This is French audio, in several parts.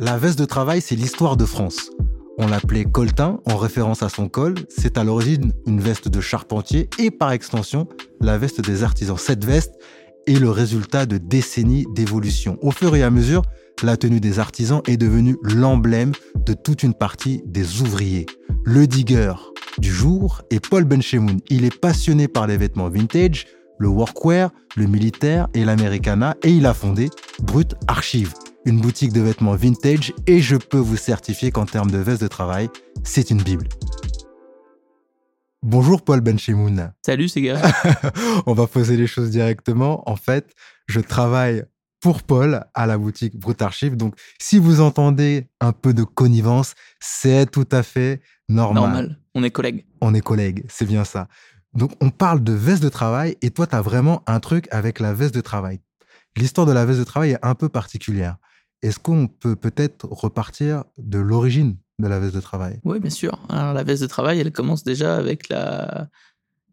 La veste de travail, c'est l'histoire de France. On l'appelait coltin en référence à son col. C'est à l'origine une veste de charpentier et par extension la veste des artisans. Cette veste est le résultat de décennies d'évolution. Au fur et à mesure, la tenue des artisans est devenue l'emblème de toute une partie des ouvriers. Le digger du jour est Paul Benchemoun. Il est passionné par les vêtements vintage, le workwear, le militaire et l'americana et il a fondé Brut Archive, une boutique de vêtements vintage et je peux vous certifier qu'en termes de veste de travail, c'est une bible. Bonjour Paul Benchemoun. Salut Sega. On va poser les choses directement. En fait, je travaille pour Paul à la boutique Brut Archive. Donc, si vous entendez un peu de connivence, c'est tout à fait normal. Normal. On est collègues. On est collègues, c'est bien ça. Donc, on parle de veste de travail et toi, tu as vraiment un truc avec la veste de travail. L'histoire de la veste de travail est un peu particulière. Est-ce qu'on peut peut-être repartir de l'origine de la veste de travail? Oui, bien sûr. Alors, la veste de travail, elle commence déjà avec la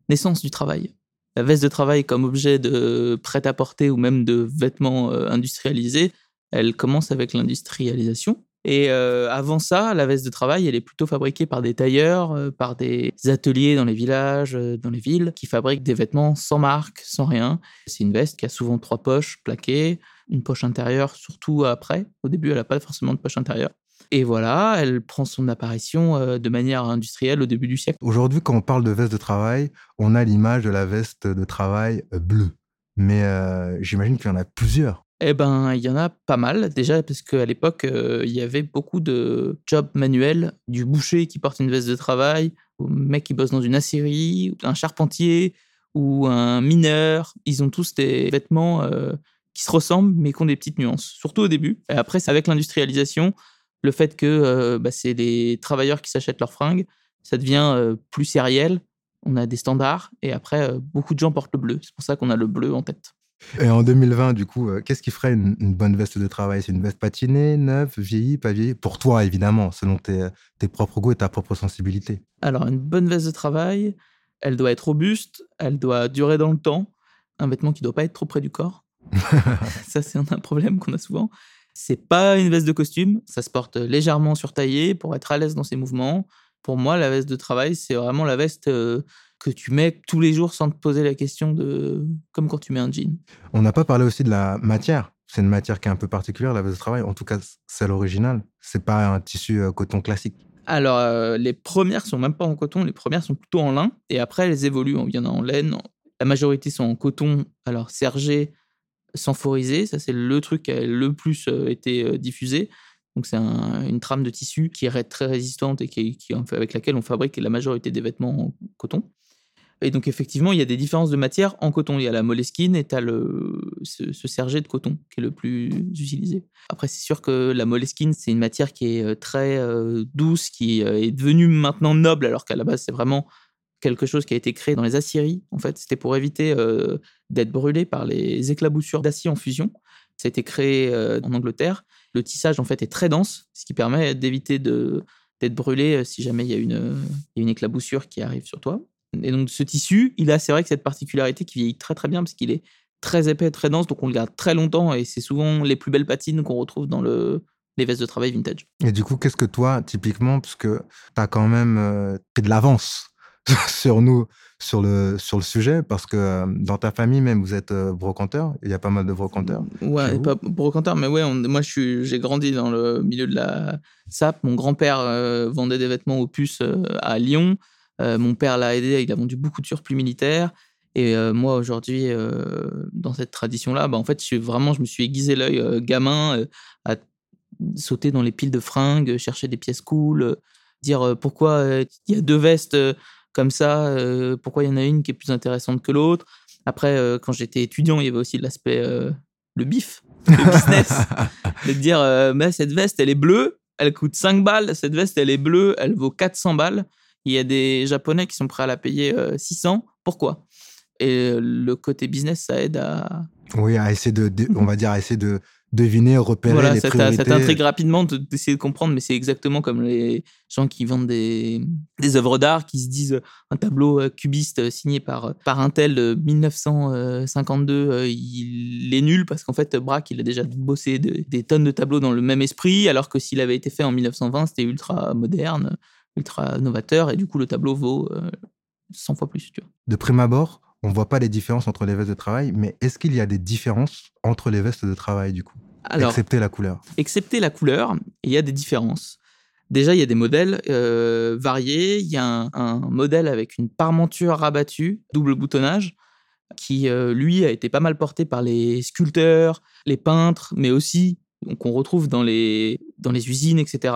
naissance du travail. La veste de travail comme objet de prêt-à-porter ou même de vêtements euh, industrialisés, elle commence avec l'industrialisation. Et euh, avant ça, la veste de travail, elle est plutôt fabriquée par des tailleurs, euh, par des ateliers dans les villages, dans les villes, qui fabriquent des vêtements sans marque, sans rien. C'est une veste qui a souvent trois poches plaquées, une poche intérieure, surtout après. Au début, elle n'a pas forcément de poche intérieure. Et voilà, elle prend son apparition de manière industrielle au début du siècle. Aujourd'hui, quand on parle de veste de travail, on a l'image de la veste de travail bleue. Mais j'imagine qu'il y en a plusieurs. Eh ben, il y en a pas mal. Déjà, parce qu'à l'époque, il y avait beaucoup de jobs manuels, du boucher qui porte une veste de travail, au mec qui bosse dans une aciérie, un charpentier ou un mineur. Ils ont tous des vêtements qui se ressemblent, mais qui ont des petites nuances. Surtout au début. Et après, c'est avec l'industrialisation le fait que euh, bah, c'est les travailleurs qui s'achètent leurs fringues, ça devient euh, plus sériel. On a des standards et après, euh, beaucoup de gens portent le bleu. C'est pour ça qu'on a le bleu en tête. Et en 2020, du coup, qu'est-ce qui ferait une, bonne veste de travail? C'est une veste patinée, neuve, vieillie, pas vieillie? Pour toi, évidemment, selon tes, tes propres goûts et ta propre sensibilité. Alors, une bonne veste de travail, elle doit être robuste, elle doit durer dans le temps, un vêtement qui ne doit pas être trop près du corps. ça, c'est un problème qu'on a souvent. C'est pas une veste de costume, ça se porte légèrement surtaillé pour être à l'aise dans ses mouvements. Pour moi, la veste de travail, c'est vraiment la veste euh, que tu mets tous les jours sans te poser la question de comme quand tu mets un jean. On n'a pas parlé aussi de la matière. C'est une matière qui est un peu particulière, la veste de travail. En tout cas, c'est l'original. C'est pas un tissu euh, coton classique. Alors, euh, les premières sont même pas en coton, les premières sont plutôt en lin. Et après, elles évoluent. Il y en a en laine. La majorité sont en coton. Alors, sergé, Sanforisé, ça c'est le truc qui a le plus euh, été euh, diffusé. Donc c'est une trame de tissu qui est très résistante et qui, avec laquelle on fabrique la majorité des vêtements en coton. Et donc effectivement, il y a des différences de matière en coton. Il y a la moleskine et tu le, ce, ce, de coton qui est le plus utilisé. Après, c'est sûr que la moleskine, c'est une matière qui est euh, très douce, qui est devenue maintenant noble, alors qu'à la base, c'est vraiment quelque chose qui a été créé dans les aciéries. En fait, c'était pour éviter d'être brûlé par les éclaboussures d'acier en fusion. Ça a été créé euh, en Angleterre. Le tissage, en fait, est très dense, ce qui permet d'éviter d'être brûlé euh, si jamais il y a une, éclaboussure qui arrive sur toi. Et donc, ce tissu, il a, c'est vrai que cette particularité qui vieillit très très bien parce qu'il est très épais, très dense, donc on le garde très longtemps et c'est souvent les plus belles patines qu'on retrouve dans le, les vestes de travail vintage. Et du coup, qu'est-ce que toi, typiquement, parce que tu as quand même euh, de l'avance sur nous, sur le, sur le sujet, parce que euh, dans ta famille même, vous êtes euh, brocanteur, il y a pas mal de brocanteurs. Ouais, pas brocanteur, mais ouais, moi j'ai grandi dans le milieu de la SAP. Mon grand-père euh, vendait des vêtements aux puces à Lyon. mon père l'a aidé, il a vendu beaucoup de surplus militaires. Et moi, aujourd'hui, dans cette tradition-là, bah, en fait, je, vraiment, je me suis aiguisé l'œil gamin à sauter dans les piles de fringues, chercher des pièces cool, dire pourquoi il y a deux vestes comme ça, pourquoi il y en a une qui est plus intéressante que l'autre. Après, quand j'étais étudiant, il y avait aussi l'aspect, le bif, le business, de dire, mais cette veste, elle est bleue, elle coûte 5 balles, cette veste, elle est bleue, elle vaut 400 balles. Il y a des Japonais qui sont prêts à la payer 600. Pourquoi? Et le côté business, ça aide à... Oui, à essayer de, on va dire, à essayer de deviner, repérer voilà, les ça priorités. ça t'intrigue rapidement d'essayer de comprendre, mais c'est exactement comme les gens qui vendent des, des œuvres d'art, qui se disent un tableau euh, cubiste euh, signé par, euh, par un tel de 1952, il est nul parce qu'en fait, Braque, il a déjà bossé des tonnes de tableaux dans le même esprit, alors que s'il avait été fait en 1920, c'était ultra moderne, ultra novateur, et du coup, le tableau vaut 100 fois plus. Tu vois. De prime abord, on ne voit pas les différences entre les vestes de travail, mais est-ce qu'il y a des différences entre les vestes de travail du coup? Alors, Excepté la couleur. Excepté la couleur, il y a des différences. Déjà, il y a des modèles euh, variés. Il y a un, modèle avec une parmenture rabattue, double boutonnage, qui, euh, lui, a été pas mal porté par les sculpteurs, les peintres, mais aussi qu'on retrouve dans les, dans les usines, etc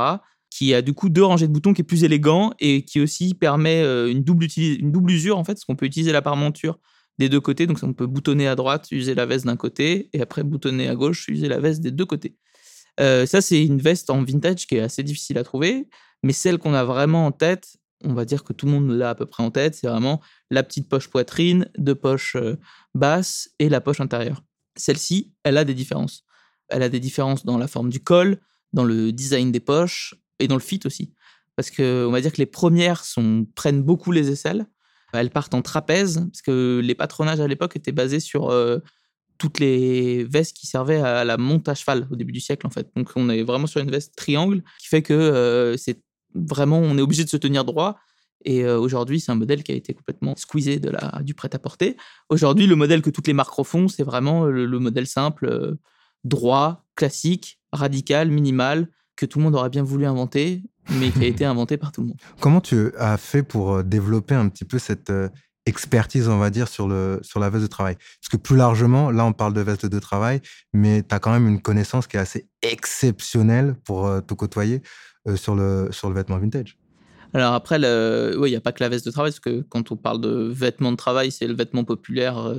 qui a du coup deux rangées de boutons qui est plus élégant et qui aussi permet euh, une double, une double usure en fait, parce qu'on peut utiliser la parmenture des deux côtés, donc on peut boutonner à droite, user la veste d'un côté, et après boutonner à gauche, user la veste des deux côtés. Euh, ça, c'est une veste en vintage qui est assez difficile à trouver, mais celle qu'on a vraiment en tête, on va dire que tout le monde l'a à peu près en tête, c'est vraiment la petite poche poitrine, deux poches euh, basses et la poche intérieure. Celle-ci, elle a des différences. Elle a des différences dans la forme du col, dans le design des poches, et dans le fit aussi. Parce que on va dire que les premières prennent beaucoup les aisselles. Elles partent en trapèze, parce que les patronages à l'époque étaient basés sur euh, toutes les vestes qui servaient à la monte à cheval au début du siècle, en fait. Donc on est vraiment sur une veste triangle, qui fait que euh, c'est vraiment, on est obligé de se tenir droit. Et euh, aujourd'hui, c'est un modèle qui a été complètement squeezé de la, du prêt-à-porter. Aujourd'hui, le modèle que toutes les marques refont, c'est vraiment le modèle simple, droit, classique, radical, minimal, que tout le monde aurait bien voulu inventer, mais qui a été inventé par tout le monde. Comment tu as fait pour euh, développer un petit peu cette euh, expertise, on va dire, sur, le, sur la veste de travail? Parce que plus largement, là, on parle de veste de travail, mais tu as quand même une connaissance qui est assez exceptionnelle pour euh, te côtoyer sur, le, sur le vêtement vintage. Alors après, il n'y a pas que la veste de travail, parce que quand on parle de vêtements de travail, c'est le vêtement populaire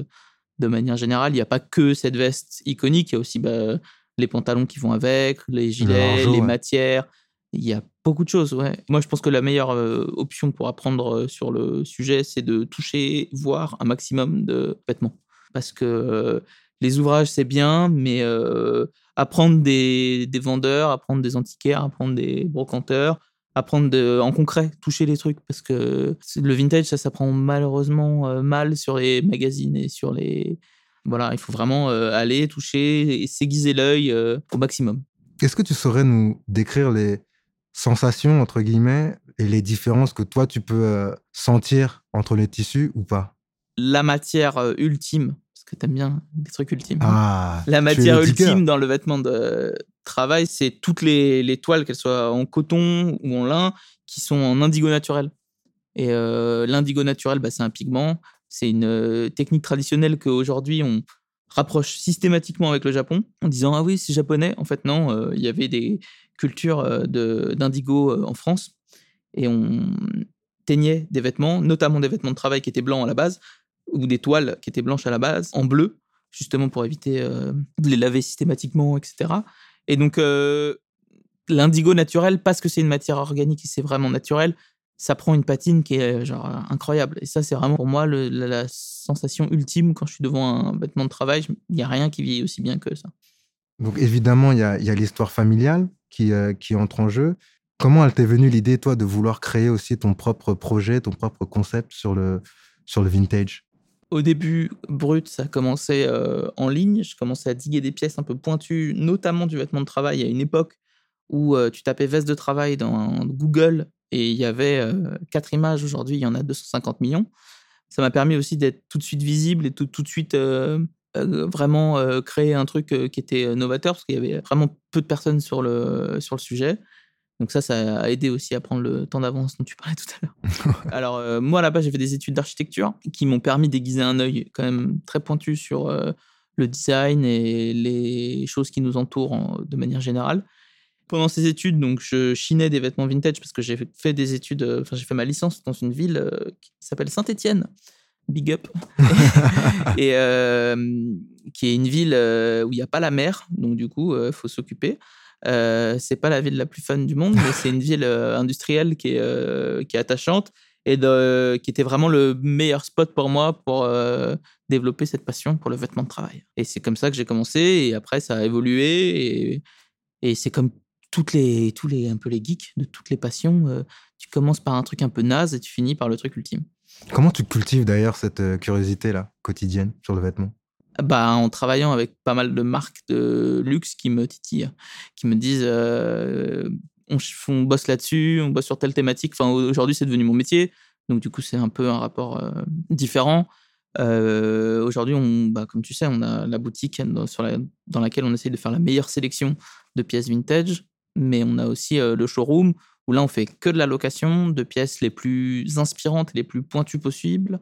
de manière générale. Il n'y a pas que cette veste iconique, il y a aussi bah, les pantalons qui vont avec, les gilets, les matières. Il y a beaucoup de choses, ouais. Moi, je pense que la meilleure euh, option pour apprendre euh, sur le sujet, c'est de toucher, voir un maximum de vêtements. Parce que euh, les ouvrages, c'est bien, mais apprendre des, vendeurs, apprendre des antiquaires, apprendre des brocanteurs, apprendre en concret, toucher les trucs. Parce que le vintage, ça s'apprend malheureusement mal sur les magazines et sur les, voilà, il faut vraiment euh, aller toucher et s'aiguiser l'œil euh, au maximum. Est-ce que tu saurais nous décrire les sensations, entre guillemets, et les différences que toi, tu peux euh, sentir entre les tissus ou pas? La matière ultime, parce que tu aimes bien des trucs ultimes. Ah, la matière ultime dans le vêtement de travail, c'est toutes les, toiles, qu'elles soient en coton ou en lin, qui sont en indigo naturel. Et l'indigo naturel, bah, c'est un pigment. C'est une euh, technique traditionnelle qu'aujourd'hui on rapproche systématiquement avec le Japon en disant ah oui c'est japonais. En fait non, euh, il y avait des cultures euh, d'indigo en France et on teignait des vêtements, notamment des vêtements de travail qui étaient blancs à la base ou des toiles qui étaient blanches à la base en bleu justement pour éviter de les laver systématiquement, etc. Et donc l'indigo naturel parce que c'est une matière organique et c'est vraiment naturel, ça prend une patine qui est genre incroyable. Et ça, c'est vraiment pour moi la, sensation ultime quand je suis devant un vêtement de travail. Il n'y a rien qui vieillit aussi bien que ça. Donc évidemment, il y a, l'histoire familiale qui, euh, qui entre en jeu. Comment elle t'est venue l'idée, toi, de vouloir créer aussi ton propre projet, ton propre concept sur le, sur le vintage? Au début, brut, ça a commencé euh, en ligne. Je commençais à diguer des pièces un peu pointues, notamment du vêtement de travail, à une époque où euh, tu tapais veste de travail dans Google et il y avait euh, quatre images. Aujourd'hui, il y en a 250 millions. Ça m'a permis aussi d'être tout de suite visible et tout, tout de suite vraiment créer un truc qui était novateur parce qu'il y avait vraiment peu de personnes sur le, sur le sujet. Donc ça, ça a aidé aussi à prendre le temps d'avance dont tu parlais tout à l'heure. Alors euh, moi là-bas, j'ai fait des études d'architecture qui m'ont permis d'aiguiser un œil quand même très pointu sur euh, le design et les choses qui nous entourent de manière générale. Pendant ces études, donc je chinais des vêtements vintage parce que j'ai fait des études, euh, enfin j'ai fait ma licence dans une ville qui s'appelle Saint-Étienne. Big up. et qui est une ville où il n'y a pas la mer, donc du coup, il faut s'occuper. Euh, c'est pas la ville la plus fun du monde, mais c'est une ville euh, industrielle qui est, euh, qui est attachante et de, qui était vraiment le meilleur spot pour moi pour développer cette passion pour le vêtement de travail. Et c'est comme ça que j'ai commencé et après ça a évolué et, et c'est comme toutes les, tous les, un peu les geeks de toutes les passions. tu commences par un truc un peu naze et tu finis par le truc ultime. Comment tu cultives d'ailleurs cette curiosité là quotidienne sur le vêtement? Bah, en travaillant avec pas mal de marques de luxe qui me titillent, qui me disent euh, on, bosse là-dessus, on bosse sur telle thématique. Enfin, aujourd'hui, c'est devenu mon métier. Donc, du coup, c'est un peu un rapport euh, différent. Euh, aujourd'hui, on, bah, comme tu sais, on a la boutique dans, sur dans laquelle on essaye de faire la meilleure sélection de pièces vintage, mais on a aussi le showroom où là, on fait que de la location de pièces les plus inspirantes et les plus pointues possibles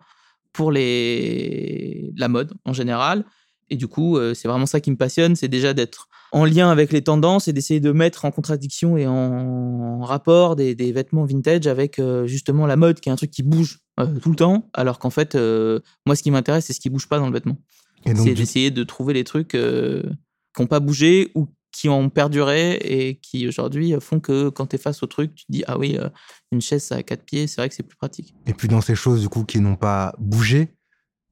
pour les... la mode en général. Et du coup, euh, c'est vraiment ça qui me passionne, c'est déjà d'être en lien avec les tendances et d'essayer de mettre en contradiction et en rapport des, vêtements vintage avec euh, justement la mode, qui est un truc qui bouge euh, tout le temps, alors qu'en fait, moi, ce qui m'intéresse, c'est ce qui bouge pas dans le vêtement. C'est d'essayer de trouver les trucs qui n'ont pas bougé ou qui ont perduré et qui aujourd'hui font que quand tu es face au truc, tu te dis ah oui, euh, une chaise a quatre pieds, c'est vrai que c'est plus pratique. Et puis dans ces choses du coup qui n'ont pas bougé,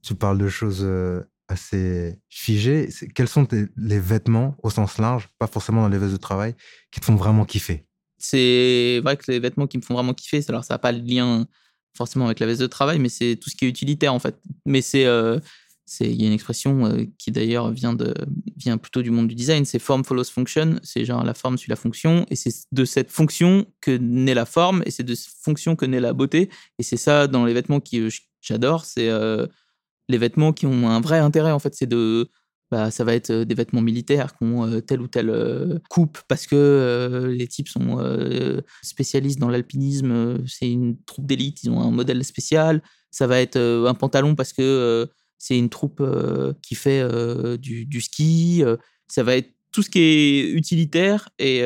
tu parles de choses euh, assez figées. Quels sont les vêtements au sens large, pas forcément dans les vestes de travail, qui te font vraiment kiffer? C'est vrai que les vêtements qui me font vraiment kiffer, alors ça n'a pas le lien forcément avec la veste de travail, mais c'est tout ce qui est utilitaire en fait. Mais c'est euh, il y a une expression euh, qui d'ailleurs vient de vient plutôt du monde du design, c'est form follows function, c'est genre la forme suit la fonction et c'est de cette fonction que naît la forme et c'est de cette fonction que naît la beauté. Et c'est ça dans les vêtements que euh, j'adore, c'est euh, les vêtements qui ont un vrai intérêt en fait, c'est de bah, ça va être des vêtements militaires qui ont telle ou telle coupe parce que les types sont spécialistes dans l'alpinisme, c'est une troupe d'élite, ils ont un modèle spécial. Ça va être un pantalon parce que c'est une troupe qui fait du, ski. Ça va être tout ce qui est utilitaire. Et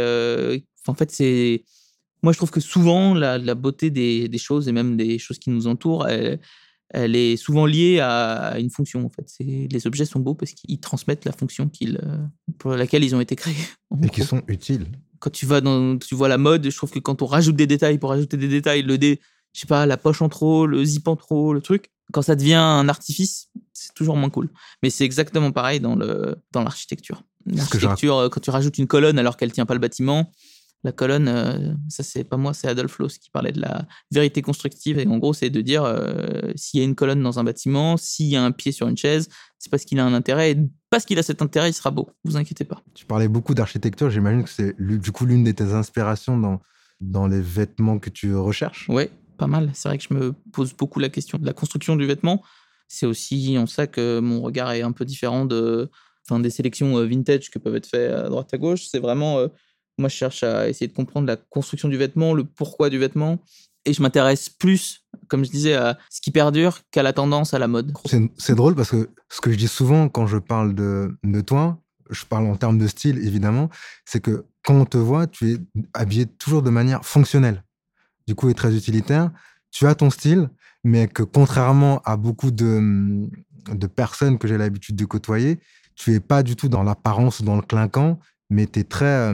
en fait, c'est. Moi, je trouve que souvent, la, beauté des, choses et même des choses qui nous entourent, elle, est souvent liée à une fonction. En fait, les objets sont beaux parce qu'ils transmettent la fonction pour laquelle ils ont été créés. Et qui sont utiles. Quand tu vas dans, tu vois la mode, je trouve que quand on rajoute des détails pour rajouter des détails, le dé, je sais pas, la poche en trop, le zip en trop, le truc, quand ça devient un artifice, c'est toujours moins cool. Mais c'est exactement pareil dans le dans l'architecture. L'architecture, euh, quand tu rajoutes une colonne alors qu'elle tient pas le bâtiment, la colonne, euh, ça c'est pas moi, c'est Adolf Loos qui parlait de la vérité constructive. Et en gros, c'est de dire euh, s'il y a une colonne dans un bâtiment, s'il y a un pied sur une chaise, c'est parce qu'il a un intérêt. Et parce qu'il a cet intérêt, il sera beau. Vous inquiétez pas. Tu parlais beaucoup d'architecture. J'imagine que c'est du coup l'une de tes inspirations dans dans les vêtements que tu recherches. Oui, pas mal. C'est vrai que je me pose beaucoup la question de la construction du vêtement. C'est aussi en ça que mon regard est un peu différent de, enfin, des sélections euh, vintage que peuvent être faites à droite à gauche. C'est vraiment, euh, moi, je cherche à essayer de comprendre la construction du vêtement, le pourquoi du vêtement. Et je m'intéresse plus, comme je disais, à ce qui perdure qu'à la tendance, à la mode. C'est drôle parce que ce que je dis souvent quand je parle de, de toi, je parle en termes de style évidemment, c'est que quand on te voit, tu es habillé toujours de manière fonctionnelle du coup, est très utilitaire. Tu as ton style, mais que contrairement à beaucoup de, de personnes que j'ai l'habitude de côtoyer, tu es pas du tout dans l'apparence, dans le clinquant, mais tu es très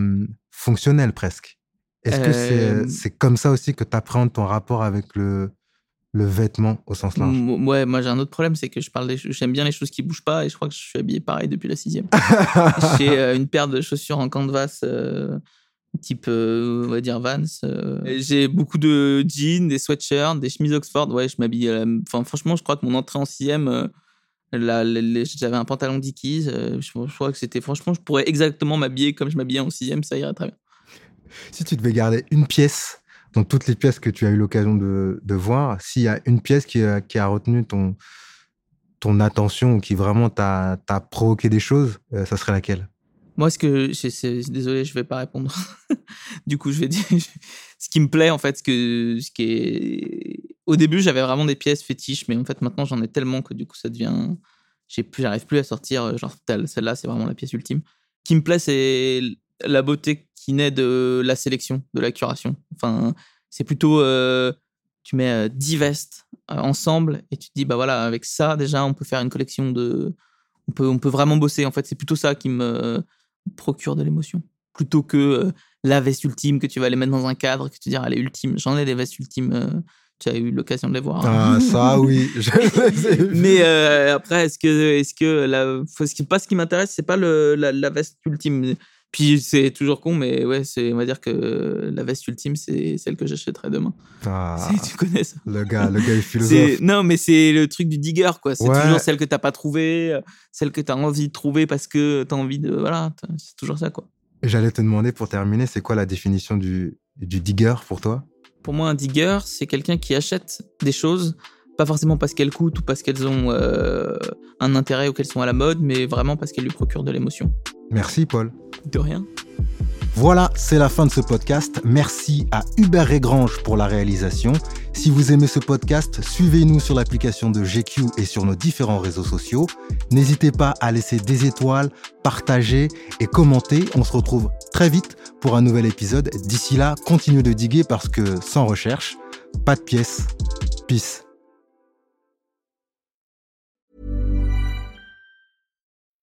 fonctionnel presque. Est-ce que euh, c'est comme ça aussi que tu appréhendes ton rapport avec le, le vêtement au sens large? Ouais, moi j'ai un autre problème, c'est que je parle j'aime bien les choses qui bougent pas et je crois que je suis habillé pareil depuis la sixième. j'ai euh, une paire de chaussures en canvas euh, type, euh, on va dire Vans. euh. J'ai beaucoup de jeans, des sweatshirts, des chemises Oxford. Ouais, je m'habille. à la- Enfin, franchement, je crois que mon entrée en sixième, euh, la- la- la- j'avais un pantalon Dickies. euh, je, je crois que c'était. Franchement, je pourrais exactement m'habiller comme je m'habillais en sixième, ça irait très bien. Si tu devais garder une pièce dans toutes les pièces que tu as eu l'occasion de, de voir, s'il y a une pièce qui a, qui a retenu ton, ton attention ou qui vraiment t'a t'a provoqué des choses, euh, ça serait laquelle? Moi, ce que. je- c'est- Désolé, je vais pas répondre. du coup, je vais dire. Ce qui me plaît, en fait, ce, que, ce qui est. Au début, j'avais vraiment des pièces fétiches, mais en fait, maintenant, j'en ai tellement que du coup, ça devient. J'arrive plus à sortir. euh, Genre, celle-là, c'est vraiment la pièce ultime. Ce qui me plaît, c'est la beauté qui naît de la sélection, de la curation. Enfin, c'est plutôt. euh, tu mets euh, 10 vestes euh, ensemble et tu te dis, bah voilà, avec ça, déjà, on peut faire une collection de. On peut, on peut vraiment bosser. En fait, c'est plutôt ça qui me procure de l'émotion. Plutôt que euh, la veste ultime que tu vas aller mettre dans un cadre, que tu dis, ah, elle est ultime. J'en ai des vestes ultimes. euh, tu as eu l'occasion de les voir. Ah, ça, oui. Mais euh, après, est-ce que, est-ce que la, faut- ce qui, pas ce qui m'intéresse, c'est pas le, la, la veste ultime. Puis c'est toujours con, mais ouais, c'est, on va dire que la veste ultime, c'est celle que j'achèterai demain. Ah, tu connais ça le gars, le gars est philosophe. non, mais c'est le truc du digger, quoi. C'est Ouais. toujours celle que t'as pas trouvée, euh, celle que t'as envie de trouver parce que t'as envie de. Voilà, c'est toujours ça, quoi. J'allais te demander pour terminer, c'est quoi la définition du, du digger pour toi? Pour moi, un digger, c'est quelqu'un qui achète des choses, pas forcément parce qu'elles coûtent ou parce qu'elles ont euh, un intérêt ou qu'elles sont à la mode, mais vraiment parce qu'elles lui procurent de l'émotion. Merci, Paul. De rien. Voilà, c'est la fin de ce podcast. Merci à Hubert Régrange pour la réalisation. Si vous aimez ce podcast, suivez-nous sur l'application de GQ et sur nos différents réseaux sociaux. N'hésitez pas à laisser des étoiles, partager et commenter. On se retrouve très vite pour un nouvel épisode. D'ici là, continuez de diguer parce que sans recherche, pas de pièces. Peace.